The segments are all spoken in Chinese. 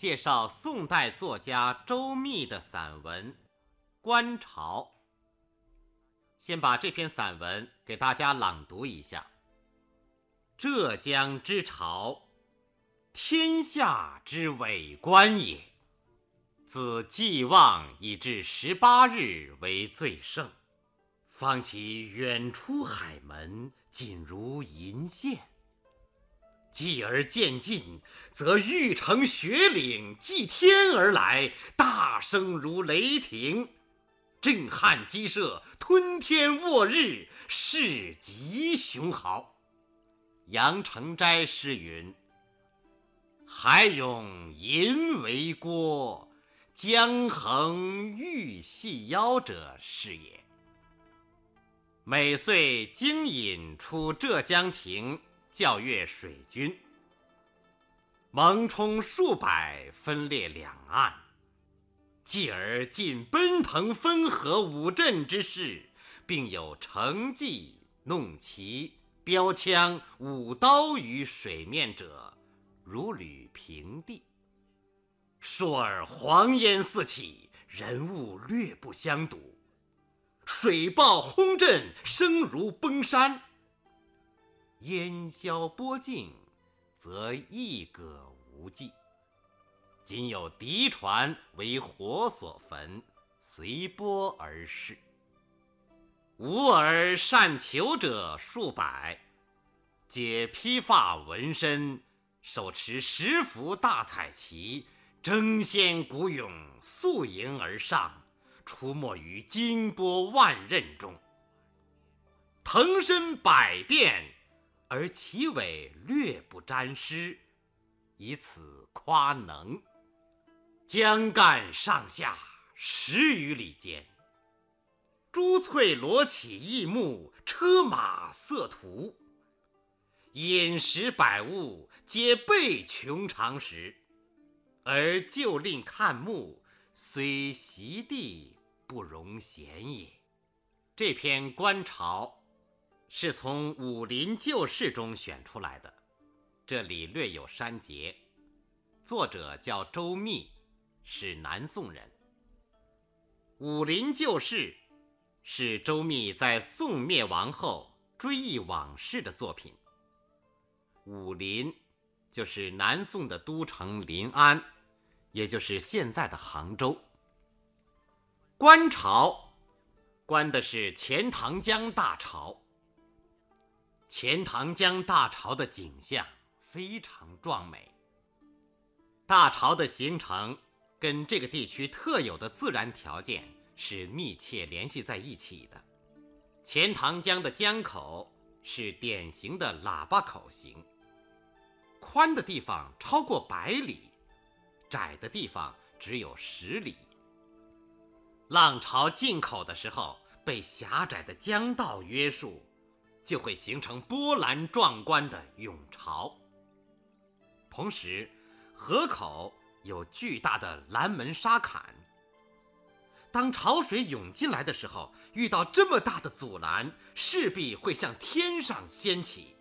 介绍宋代作家周密的散文《观潮》。先把这篇散文给大家朗读一下：浙江之潮，天下之伟观也。自既望以至十八日为最盛，方其远出海门，仅如银线；继而渐进，则欲乘雪岭，继天而来，大声如雷霆，震撼激射，吞天握日，势极雄豪。杨成斋诗云：“海涌银为郭。”江横玉细腰者是也。每岁经引出浙江亭，教阅水军，蒙冲数百，分列两岸。继而进奔腾分河五阵之势，并有乘骑、弄旗、标枪、舞刀于水面者，如履平地。倏尔黄烟四起，人物略不相睹。水爆轰震，声如崩山。烟消波尽，则一葛无迹。今有敌船为火所焚，随波而逝。无而善求者数百，皆披发纹身，手持十幅大彩旗。争先鼓勇，宿营而上，出没于金波万仞中。腾身百变，而其尾略不沾湿，以此夸能。江干上下十余里间，珠翠罗绮异目，车马色途，饮食百物，皆备穷常食。而就令看目，虽席地不容闲也。这篇《观潮》是从《武林旧事》中选出来的，这里略有删节。作者叫周密，是南宋人。《武林旧事》是周密在宋灭亡后追忆往事的作品。武林就是南宋的都城临安。也就是现在的杭州。观潮，观的是钱塘江大潮。钱塘江大潮的景象非常壮美。大潮的形成跟这个地区特有的自然条件是密切联系在一起的。钱塘江的江口是典型的喇叭口型，宽的地方超过百里。窄的地方只有十里。浪潮进口的时候，被狭窄的江道约束，就会形成波澜壮观的涌潮。同时，河口有巨大的拦门沙坎。当潮水涌进来的时候，遇到这么大的阻拦，势必会向天上掀起。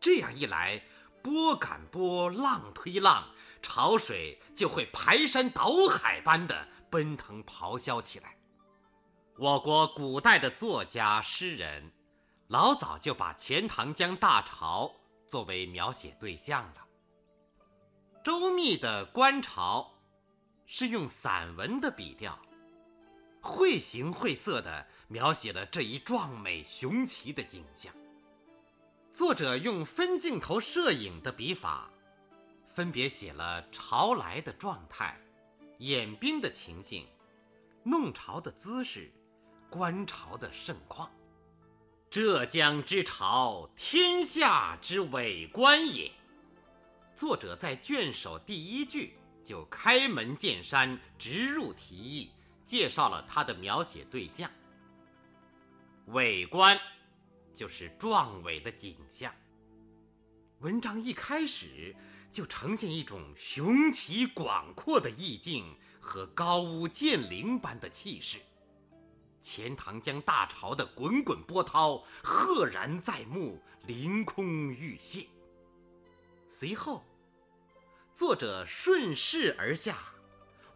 这样一来，波赶波，浪推浪。潮水就会排山倒海般的奔腾咆哮起来。我国古代的作家诗人，老早就把钱塘江大潮作为描写对象了。周密的《观潮》是用散文的笔调，绘形绘色地描写了这一壮美雄奇的景象。作者用分镜头摄影的笔法。分别写了潮来的状态、演兵的情形、弄潮的姿势、观潮的盛况。浙江之潮，天下之伟观也。作者在卷首第一句就开门见山、直入题意，介绍了他的描写对象。伟观，就是壮伟的景象。文章一开始。就呈现一种雄奇广阔的意境和高屋建瓴般的气势，钱塘江大潮的滚滚波涛赫然在目，凌空欲泻。随后，作者顺势而下，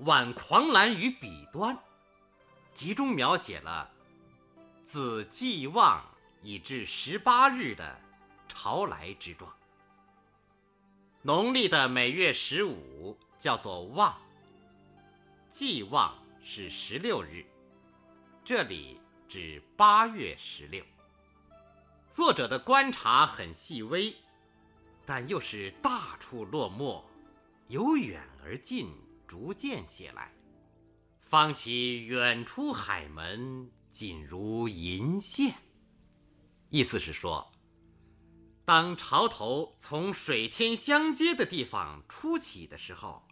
挽狂澜于笔端，集中描写了自既望以至十八日的潮来之状。农历的每月十五叫做望，既望是十六日，这里指八月十六。作者的观察很细微，但又是大处落墨，由远而近，逐渐写来，方其远出海门，仅如银线。意思是说。当潮头从水天相接的地方出起的时候，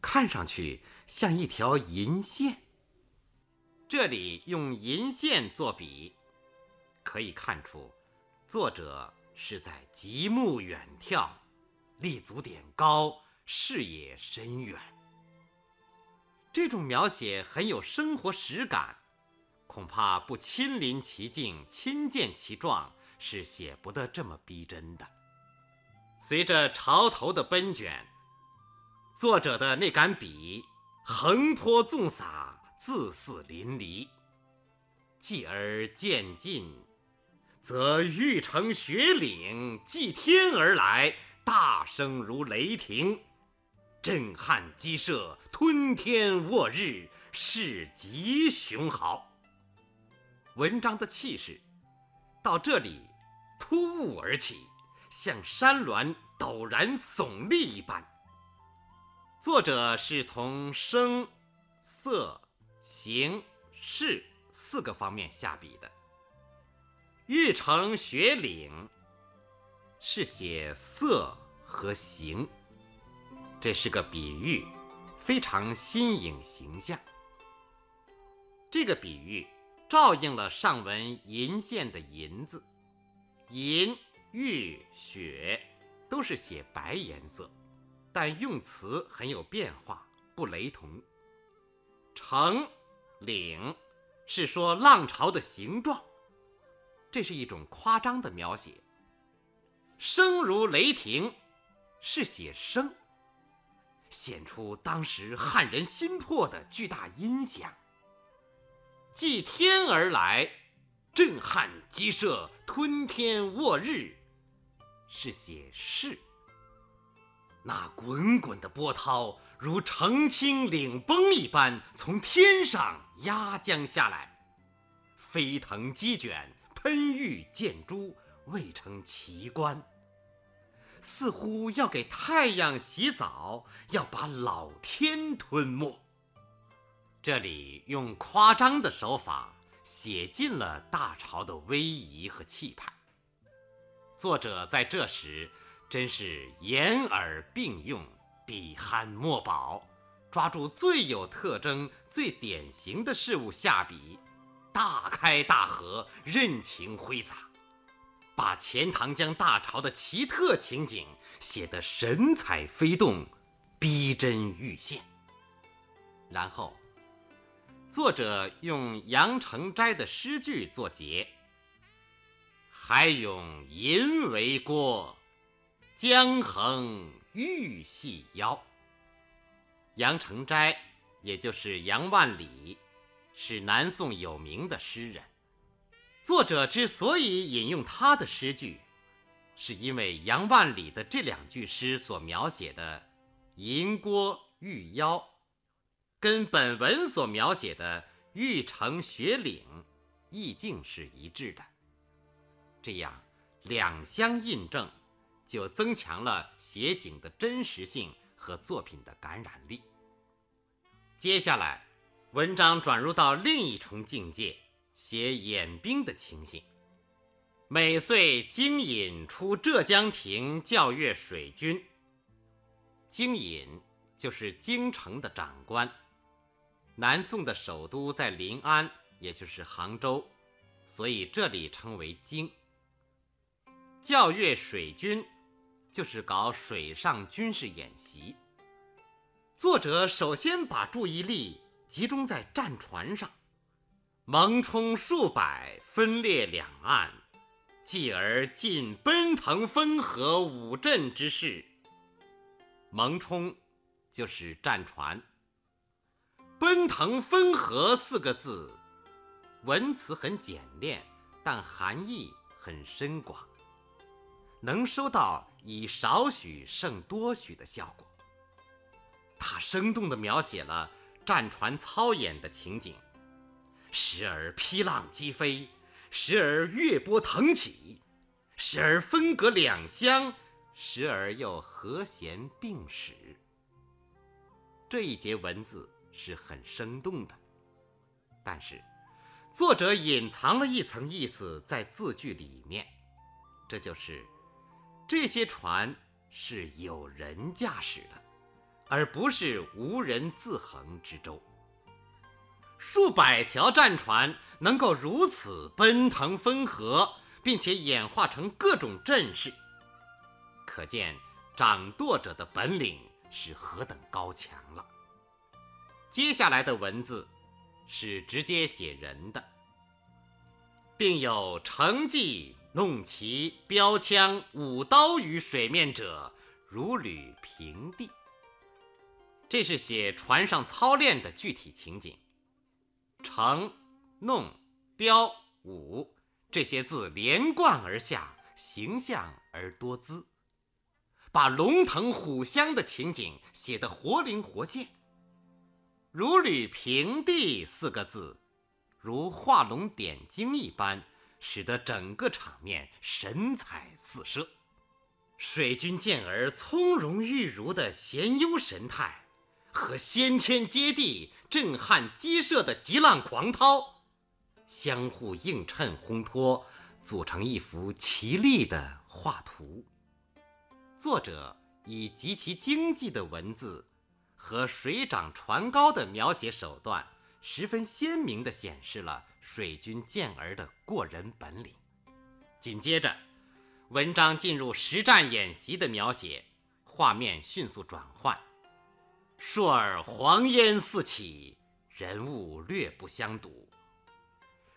看上去像一条银线。这里用银线作比，可以看出作者是在极目远眺，立足点高，视野深远。这种描写很有生活实感，恐怕不亲临其境，亲见其状。是写不得这么逼真的。随着潮头的奔卷，作者的那杆笔横泼纵洒，字似淋漓。继而渐进，则欲乘雪岭，继天而来，大声如雷霆，震撼激射，吞天握日，势极雄豪。文章的气势到这里。突兀而起，像山峦陡然耸立一般。作者是从声、色、形、势四个方面下笔的。欲乘雪岭，是写色和形，这是个比喻，非常新颖形象。这个比喻照应了上文银线的银字。银、玉、雪都是写白颜色，但用词很有变化，不雷同。成、岭是说浪潮的形状，这是一种夸张的描写。声如雷霆是写声，显出当时撼人心魄的巨大音响。继天而来。震撼激射，吞天沃日，是写势。那滚滚的波涛如澄清岭崩一般，从天上压降下来，飞腾激卷，喷玉溅珠，未成奇观。似乎要给太阳洗澡，要把老天吞没。这里用夸张的手法。写尽了大潮的威仪和气派。作者在这时真是眼耳并用，笔酣墨饱，抓住最有特征、最典型的事物下笔，大开大合，任情挥洒，把钱塘江大潮的奇特情景写得神采飞动、逼真欲现。然后。作者用杨成斋的诗句作结：“海涌银为锅，江横玉系腰。”杨成斋，也就是杨万里，是南宋有名的诗人。作者之所以引用他的诗句，是因为杨万里的这两句诗所描写的银锅玉腰。跟本文所描写的玉城雪岭意境是一致的，这样两相印证，就增强了写景的真实性和作品的感染力。接下来，文章转入到另一重境界，写演兵的情形。每岁京尹出浙江亭教阅水军，京尹就是京城的长官。南宋的首都在临安，也就是杭州，所以这里称为京。教阅水军，就是搞水上军事演习。作者首先把注意力集中在战船上，蒙冲数百，分列两岸，继而进奔腾分合五镇之势。蒙冲就是战船。奔腾分合四个字，文词很简练，但含义很深广，能收到以少许胜多许的效果。它生动地描写了战船操演的情景，时而劈浪击飞，时而月波腾起，时而分隔两相，时而又和弦并使。这一节文字是很生动的，但是作者隐藏了一层意思在字句里面，这就是这些船是有人驾驶的。而不是无人自横之舟。数百条战船能够如此奔腾分合，并且演化成各种阵势，可见掌舵者的本领是何等高强了。接下来的文字是直接写人的，并有成绩、弄旗、标枪、舞刀于水面者，如履平地。这是写船上操练的具体情景。乘、弄、标、舞这些字连贯而下，形象而多姿，把龙腾虎翔的情景写得活灵活现。如履平地四个字，如画龙点睛一般，使得整个场面神采四射。水军健儿从容玉如的闲悠神态。和先天接地、震撼激射的急浪狂涛，相互映衬烘托，组成一幅奇丽的画图。作者以极其经济的文字和水涨船高的描写手段，十分鲜明地显示了水军健儿的过人本领。紧接着，文章进入实战演习的描写，画面迅速转换。倏尔黄烟四起，人物略不相睹。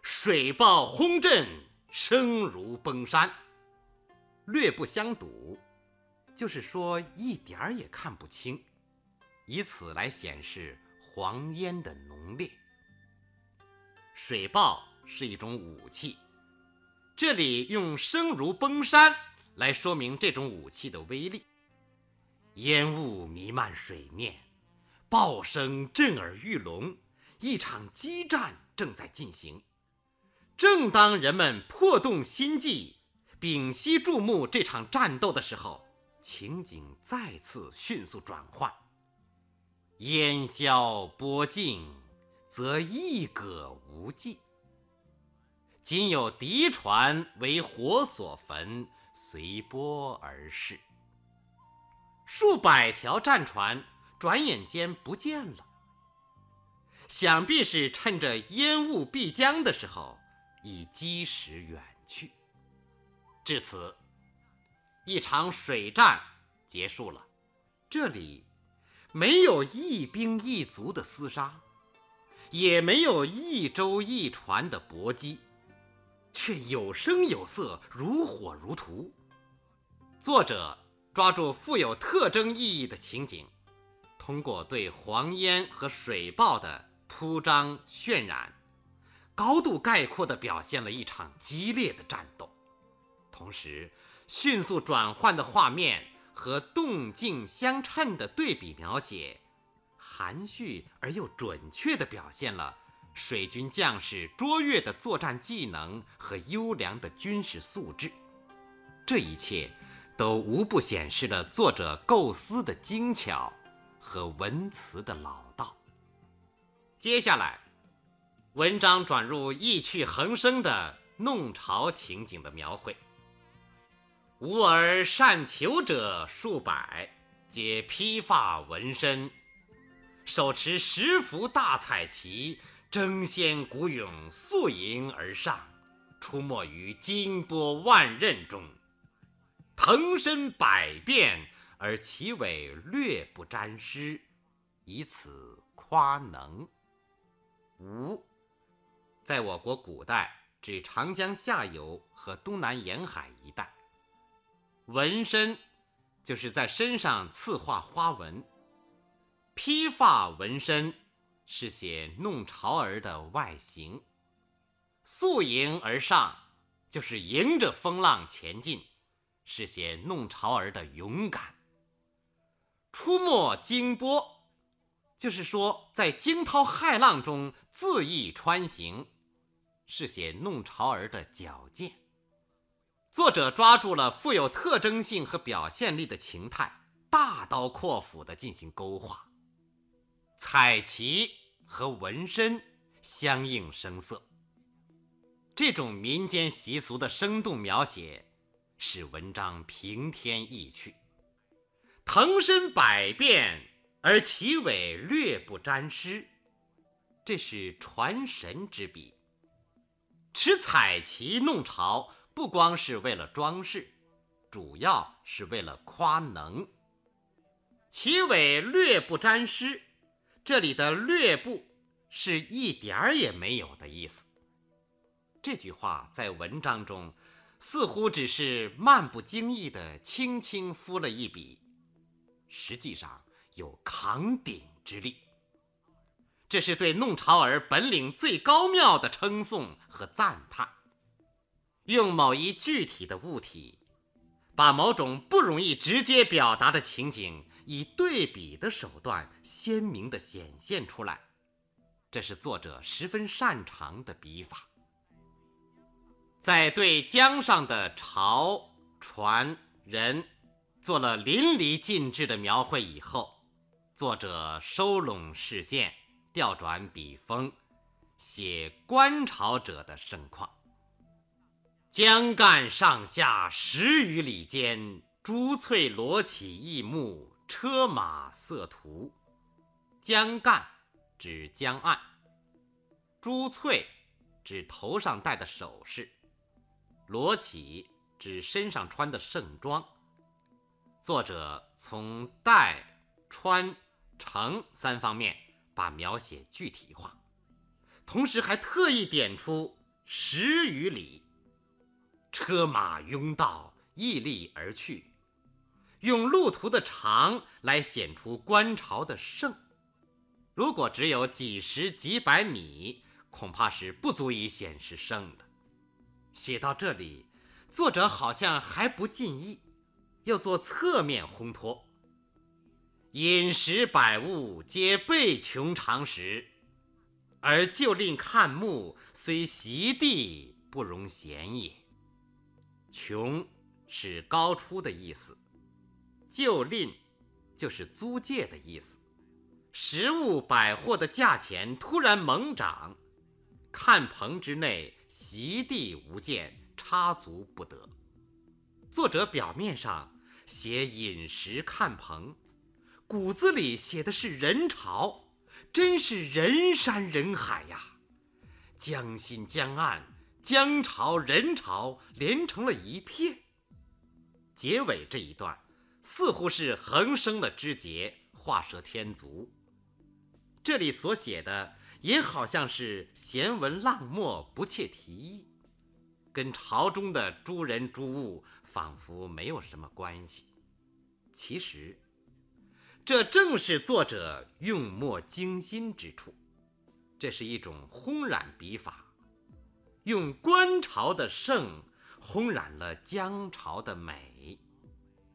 水爆轰震，声如崩山。略不相睹，就是说一点儿也看不清，以此来显示黄烟的浓烈。水爆是一种武器，这里用声如崩山来说明这种武器的威力。烟雾弥漫水面。爆声震耳欲聋，一场激战正在进行。正当人们破动心悸、屏息注目这场战斗的时候，情景再次迅速转换。烟消波尽，则一戈无迹。仅有敌船为火所焚，随波而逝。数百条战船。转眼间不见了，想必是趁着烟雾必将的时候，已积时远去。至此，一场水战结束了。这里没有一兵一卒的厮杀，也没有一舟一船的搏击，却有声有色，如火如荼。作者抓住富有特征意义的情景。通过对黄烟和水暴的铺张渲染，高度概括地表现了一场激烈的战斗，同时迅速转换的画面和动静相称的对比描写，含蓄而又准确地表现了水军将士卓越的作战技能和优良的军事素质。这一切都无不显示了作者构思的精巧。和文辞的老道。接下来，文章转入意趣横生的弄潮情景的描绘。吾儿善求者数百，皆披发纹身，手持十幅大彩旗，争先鼓勇，宿营而上，出没于金波万仞中，腾身百变。而其尾略不沾湿，以此夸能。吴，在我国古代指长江下游和东南沿海一带。纹身就是在身上刺画花纹；披发纹身是写弄潮儿的外形；宿迎而上就是迎着风浪前进，是写弄潮儿的勇敢；出没惊波。就是说，在惊涛骇浪中恣意穿行，是写弄潮儿的矫健。作者抓住了富有特征性和表现力的情态，大刀阔斧地进行勾画。彩旗和纹身相映声色，这种民间习俗的生动描写，使文章平添意趣。腾身百变。而其尾略不沾湿，这是传神之笔。持彩旗弄潮，不光是为了装饰，主要是为了夸能。其尾略不沾湿，这里的“略不”是一点儿也没有的意思。这句话在文章中似乎只是漫不经意地轻轻敷了一笔，实际上。有扛鼎之力，这是对弄潮儿本领最高妙的称颂和赞叹。用某一具体的物体，把某种不容易直接表达的情景，以对比的手段鲜明地显现出来，这是作者十分擅长的笔法。在对江上的潮、船、人做了淋漓尽致的描绘以后。作者收拢视线，调转笔锋，写观潮者的盛况。江干上下十余里间，珠翠罗绮异目，车马色图。江干指江岸，珠翠指头上戴的首饰，罗绮指身上穿的盛装。作者从戴穿。成三方面把描写具体化，同时还特意点出十余里，车马拥道，屹立而去，用路途的长来显出观潮的盛。如果只有几十几百米，恐怕是不足以显示盛的。写到这里，作者好像还不尽意，要做侧面烘托。饮食百物皆备穷常识，而就令看目虽席地不容闲也。穷是高出的意思，就令就是租借的意思。食物百货的价钱突然猛涨，看棚之内席地无间，插足不得。作者表面上写饮食看棚。骨子里写的是人潮，真是人山人海呀！江心江岸，江潮人潮连成了一片。结尾这一段似乎是横生了枝节，画蛇添足。这里所写的也好像是闲文浪墨，不切题意，跟朝中的诸人诸物仿佛没有什么关系。其实。这正是作者用墨精心之处，这是一种烘染笔法，用观潮的盛烘染了江潮的美。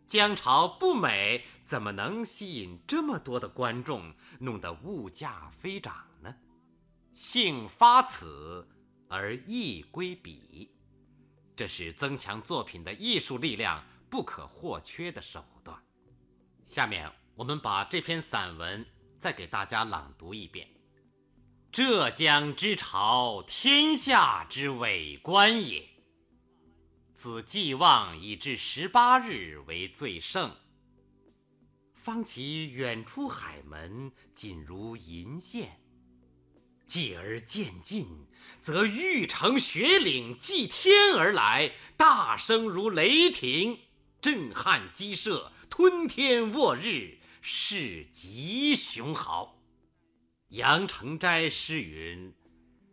江潮不美，怎么能吸引这么多的观众，弄得物价飞涨呢？兴发此而意归彼，这是增强作品的艺术力量不可或缺的手段。下面。我们把这篇散文再给大家朗读一遍：浙江之潮，天下之伟观也。自既望以至十八日为最盛，方其远出海门，仅如银线；继而渐近，则玉成雪岭，继天而来，大声如雷霆，震撼激射，吞天卧日。是极雄豪。杨成斋诗云：“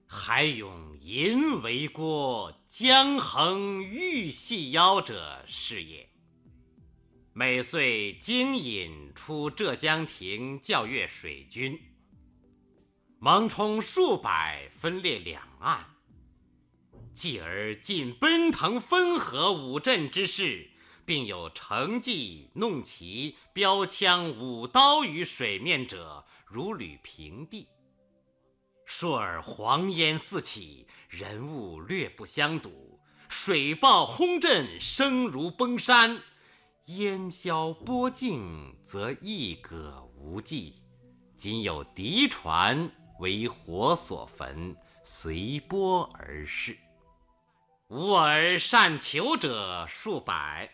海涌银为郭，江横玉细腰者是也。”每岁经引出浙江亭教阅水军，蒙冲数百，分列两岸。继而尽奔腾汾河五镇之势，并有乘骑、弄旗、标枪、舞刀于水面者，如履平地。倏尔黄烟四起，人物略不相睹，水爆轰震，声如崩山。烟消波静，则一葛无迹，仅有敌船为火所焚，随波而逝。吾儿善求者数百，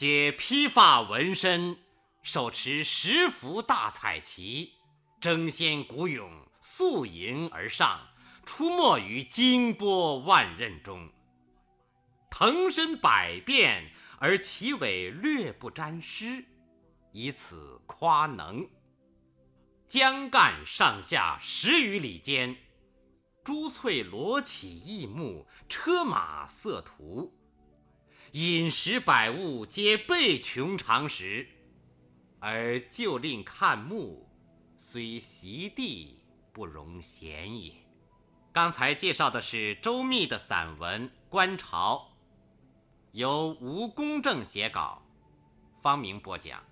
皆披发纹身，手持十幅大彩旗，争先鼓勇，宿营而上，出没于惊波万仞中，腾身百变。而其尾略不沾湿，以此夸能。江干上下十余里间，珠翠罗绮异目，车马色图，饮食百物皆备穷常识，而就令看木，虽席地不容闲也。刚才介绍的是周密的散文《观潮》。由吴公正写稿，方明播讲。